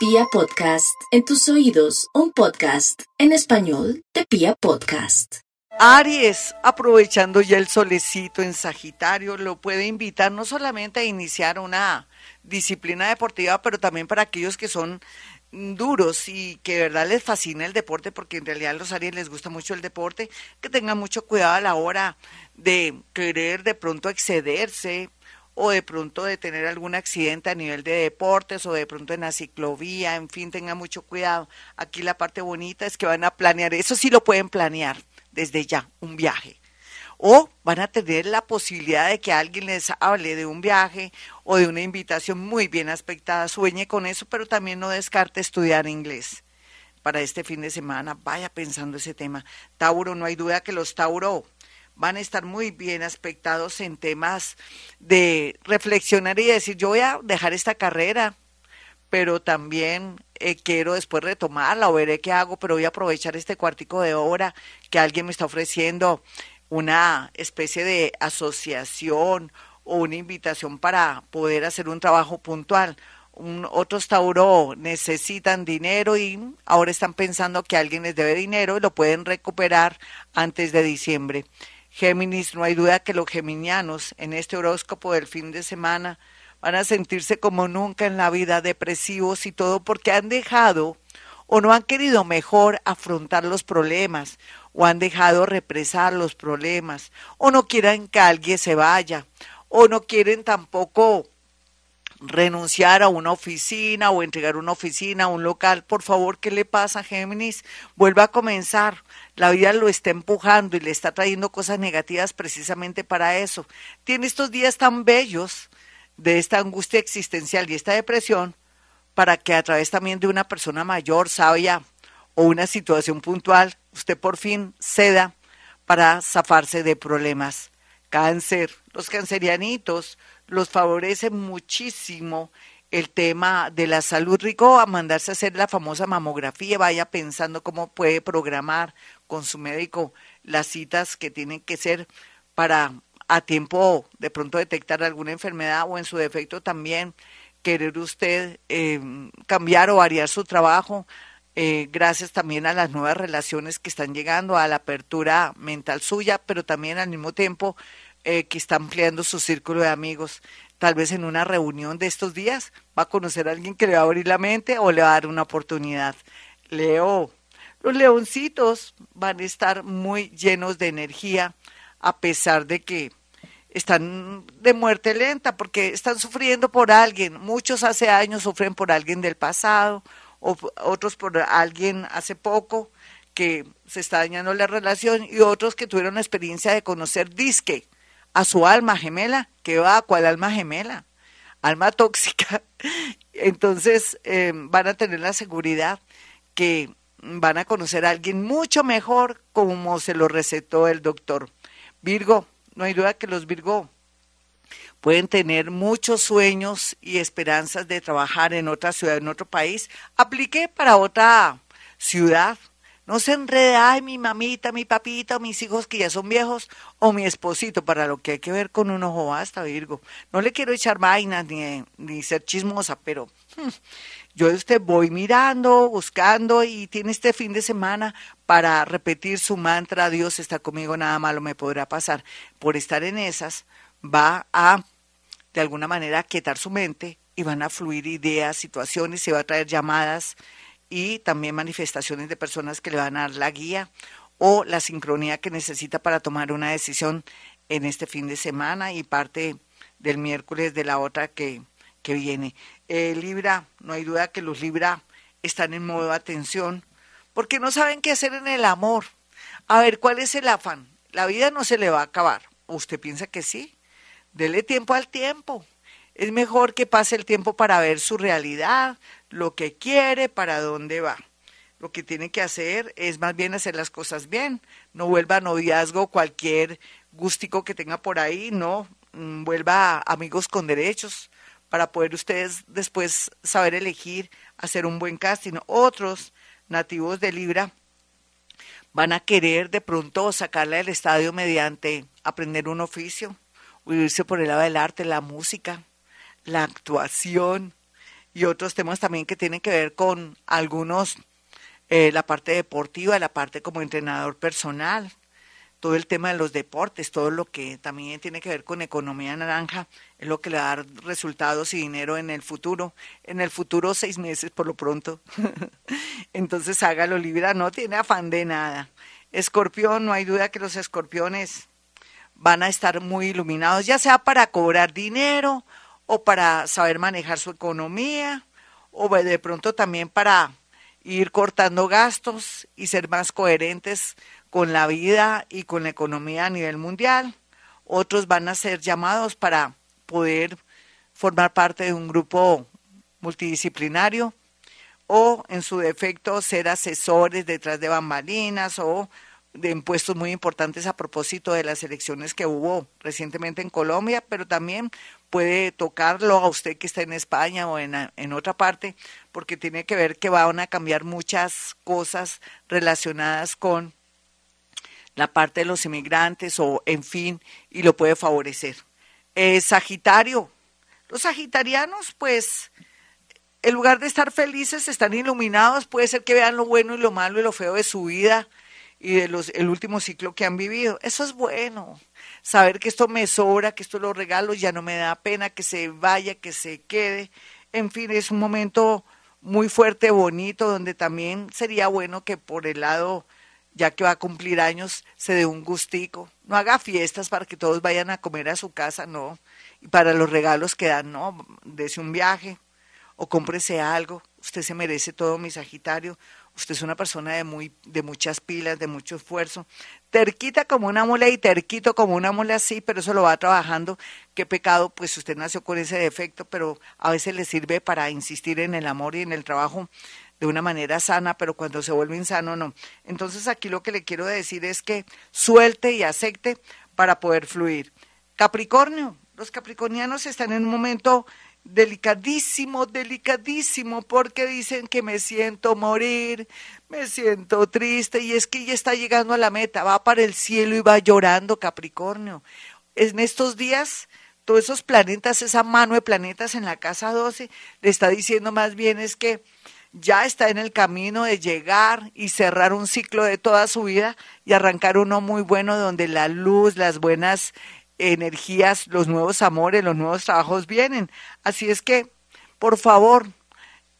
Pia Podcast, en tus oídos, un podcast en español de Pia Podcast. Aries, aprovechando ya el solecito en Sagitario, lo puede invitar no solamente a iniciar una disciplina deportiva, pero también para aquellos que son duros y que de verdad les fascina el deporte, porque en realidad a los Aries les gusta mucho el deporte, que tengan mucho cuidado a la hora de querer de pronto excederse o de pronto de tener algún accidente a nivel de deportes o de pronto en la ciclovía, en fin, tengan mucho cuidado. Aquí la parte bonita es que van a planear, eso sí lo pueden planear desde ya, un viaje. O van a tener la posibilidad de que alguien les hable de un viaje o de una invitación muy bien aspectada, sueñe con eso, pero también no descarte estudiar inglés para este fin de semana. Vaya pensando ese tema. Tauro, no hay duda que los Tauro van a estar muy bien aspectados en temas de reflexionar y decir, yo voy a dejar esta carrera, pero también eh, quiero después retomarla o veré qué hago, pero voy a aprovechar este cuartico de hora que alguien me está ofreciendo, una especie de asociación o una invitación para poder hacer un trabajo puntual. otros Tauro necesitan dinero y ahora están pensando que alguien les debe dinero y lo pueden recuperar antes de diciembre. Géminis, no hay duda que los geminianos en este horóscopo del fin de semana van a sentirse como nunca en la vida, depresivos y todo, porque han dejado o no han querido mejor afrontar los problemas, o han dejado represar los problemas, o no quieren que alguien se vaya, o no quieren tampoco renunciar a una oficina o entregar una oficina a un local. Por favor, ¿qué le pasa, Géminis? Vuelva a comenzar. La vida lo está empujando y le está trayendo cosas negativas precisamente para eso. Tiene estos días tan bellos de esta angustia existencial y esta depresión para que a través también de una persona mayor, sabia o una situación puntual, usted por fin ceda para zafarse de problemas. Cáncer, los cancerianitos los favorece muchísimo el tema de la salud. Rico a mandarse a hacer la famosa mamografía, vaya pensando cómo puede programar con su médico las citas que tienen que ser para a tiempo de pronto detectar alguna enfermedad o en su defecto también querer usted eh, cambiar o variar su trabajo, eh, gracias también a las nuevas relaciones que están llegando, a la apertura mental suya, pero también al mismo tiempo que está ampliando su círculo de amigos. Tal vez en una reunión de estos días va a conocer a alguien que le va a abrir la mente o le va a dar una oportunidad. Leo, los leoncitos van a estar muy llenos de energía a pesar de que están de muerte lenta porque están sufriendo por alguien. Muchos hace años sufren por alguien del pasado o otros por alguien hace poco que se está dañando la relación y otros que tuvieron la experiencia de conocer disque a su alma gemela, que va cuál alma gemela, alma tóxica. Entonces eh, van a tener la seguridad que van a conocer a alguien mucho mejor como se lo recetó el doctor. Virgo, no hay duda que los Virgo pueden tener muchos sueños y esperanzas de trabajar en otra ciudad, en otro país. Apliqué para otra ciudad, no se enrede, ay, mi mamita, mi papita, o mis hijos que ya son viejos, o mi esposito, para lo que hay que ver con un ojo basta, Virgo. No le quiero echar vainas ni, ni ser chismosa, pero hmm, yo usted voy mirando, buscando, y tiene este fin de semana para repetir su mantra, Dios está conmigo, nada malo me podrá pasar. Por estar en esas, va a, de alguna manera, quietar su mente y van a fluir ideas, situaciones, se va a traer llamadas y también manifestaciones de personas que le van a dar la guía o la sincronía que necesita para tomar una decisión en este fin de semana y parte del miércoles de la otra que, que viene. Eh, Libra, no hay duda que los Libra están en modo de atención porque no saben qué hacer en el amor. A ver, ¿cuál es el afán? La vida no se le va a acabar. ¿Usted piensa que sí? Dele tiempo al tiempo. Es mejor que pase el tiempo para ver su realidad, lo que quiere, para dónde va. Lo que tiene que hacer es más bien hacer las cosas bien. No vuelva a noviazgo cualquier gustico que tenga por ahí, no. Mm, vuelva a amigos con derechos para poder ustedes después saber elegir, hacer un buen casting. Otros nativos de Libra van a querer de pronto sacarla del estadio mediante aprender un oficio, o por el lado del arte, la música, la actuación, y otros temas también que tienen que ver con algunos, eh, la parte deportiva, la parte como entrenador personal, todo el tema de los deportes, todo lo que también tiene que ver con economía naranja, es lo que le da resultados y dinero en el futuro. En el futuro, seis meses por lo pronto. Entonces hágalo, Libra, no tiene afán de nada. Escorpión, no hay duda que los escorpiones van a estar muy iluminados, ya sea para cobrar dinero o para saber manejar su economía o de pronto también para ir cortando gastos y ser más coherentes con la vida y con la economía a nivel mundial. Otros van a ser llamados para poder formar parte de un grupo multidisciplinario o en su defecto ser asesores detrás de bambalinas o de impuestos muy importantes a propósito de las elecciones que hubo recientemente en Colombia, pero también puede tocarlo a usted que está en España o en, en otra parte, porque tiene que ver que van a cambiar muchas cosas relacionadas con la parte de los inmigrantes o en fin, y lo puede favorecer. Eh, sagitario, los sagitarianos pues en lugar de estar felices están iluminados, puede ser que vean lo bueno y lo malo y lo feo de su vida y de los, el último ciclo que han vivido. Eso es bueno, saber que esto me sobra, que esto lo regalo, ya no me da pena que se vaya, que se quede. En fin, es un momento muy fuerte, bonito, donde también sería bueno que por el lado ya que va a cumplir años, se dé un gustico. No haga fiestas para que todos vayan a comer a su casa, no. Y para los regalos que dan, no. Dese un viaje o cómprese algo. Usted se merece todo, mi Sagitario. Usted es una persona de, muy, de muchas pilas, de mucho esfuerzo. Terquita como una mula y terquito como una mula, sí, pero eso lo va trabajando. Qué pecado, pues usted nació con ese defecto, pero a veces le sirve para insistir en el amor y en el trabajo de una manera sana, pero cuando se vuelve insano no. Entonces aquí lo que le quiero decir es que suelte y acepte para poder fluir. Capricornio, los capricornianos están en un momento delicadísimo, delicadísimo, porque dicen que me siento morir, me siento triste, y es que ya está llegando a la meta, va para el cielo y va llorando Capricornio. En estos días, todos esos planetas, esa mano de planetas en la casa 12, le está diciendo más bien es que ya está en el camino de llegar y cerrar un ciclo de toda su vida y arrancar uno muy bueno donde la luz, las buenas energías, los nuevos amores, los nuevos trabajos vienen. Así es que, por favor,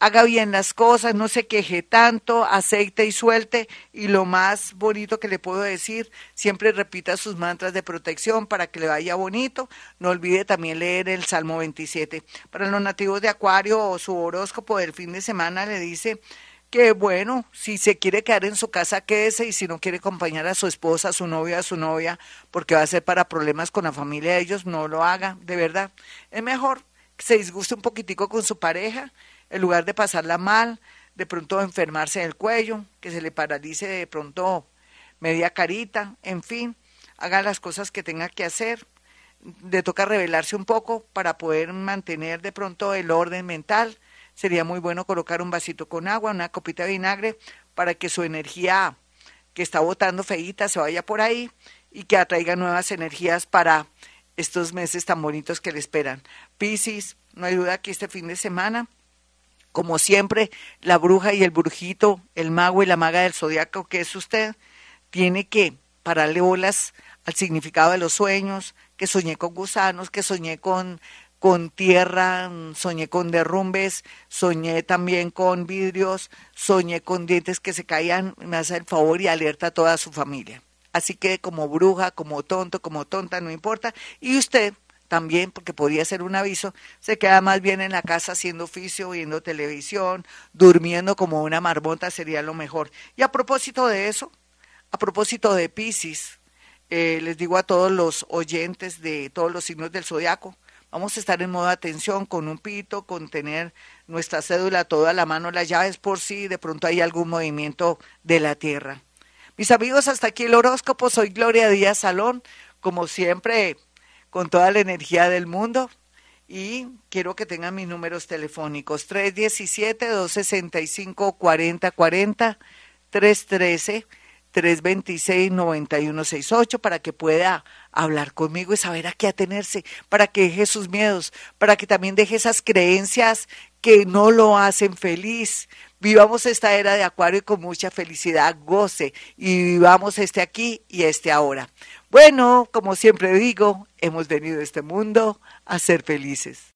haga bien las cosas, no se queje tanto, aceite y suelte. Y lo más bonito que le puedo decir, siempre repita sus mantras de protección para que le vaya bonito. No olvide también leer el Salmo 27. Para los nativos de Acuario o su horóscopo del fin de semana le dice que bueno, si se quiere quedar en su casa, quédese y si no quiere acompañar a su esposa, a su novia, a su novia, porque va a ser para problemas con la familia de ellos, no lo haga, de verdad. Es mejor que se disguste un poquitico con su pareja en lugar de pasarla mal, de pronto enfermarse del cuello, que se le paralice de pronto media carita, en fin, haga las cosas que tenga que hacer. Le toca revelarse un poco para poder mantener de pronto el orden mental. Sería muy bueno colocar un vasito con agua, una copita de vinagre, para que su energía que está botando feíta se vaya por ahí y que atraiga nuevas energías para estos meses tan bonitos que le esperan. Piscis, no hay duda que este fin de semana como siempre, la bruja y el brujito, el mago y la maga del zodiaco que es usted, tiene que pararle bolas al significado de los sueños, que soñé con gusanos, que soñé con, con tierra, soñé con derrumbes, soñé también con vidrios, soñé con dientes que se caían, me hace el favor y alerta a toda su familia. Así que como bruja, como tonto, como tonta, no importa. Y usted también, porque podría ser un aviso, se queda más bien en la casa haciendo oficio, viendo televisión, durmiendo como una marmota sería lo mejor. Y a propósito de eso, a propósito de Pisces, eh, les digo a todos los oyentes de todos los signos del zodiaco, vamos a estar en modo atención con un pito, con tener nuestra cédula toda a la mano, las llaves por si de pronto hay algún movimiento de la Tierra. Mis amigos, hasta aquí el horóscopo. Soy Gloria Díaz Salón. Como siempre, con toda la energía del mundo y quiero que tengan mis números telefónicos 317-265-4040, 313-326-9168 para que pueda hablar conmigo y saber a qué atenerse, para que deje sus miedos, para que también deje esas creencias que no lo hacen feliz. Vivamos esta era de Acuario con mucha felicidad, goce y vivamos este aquí y este ahora. Bueno, como siempre digo, hemos venido a este mundo a ser felices.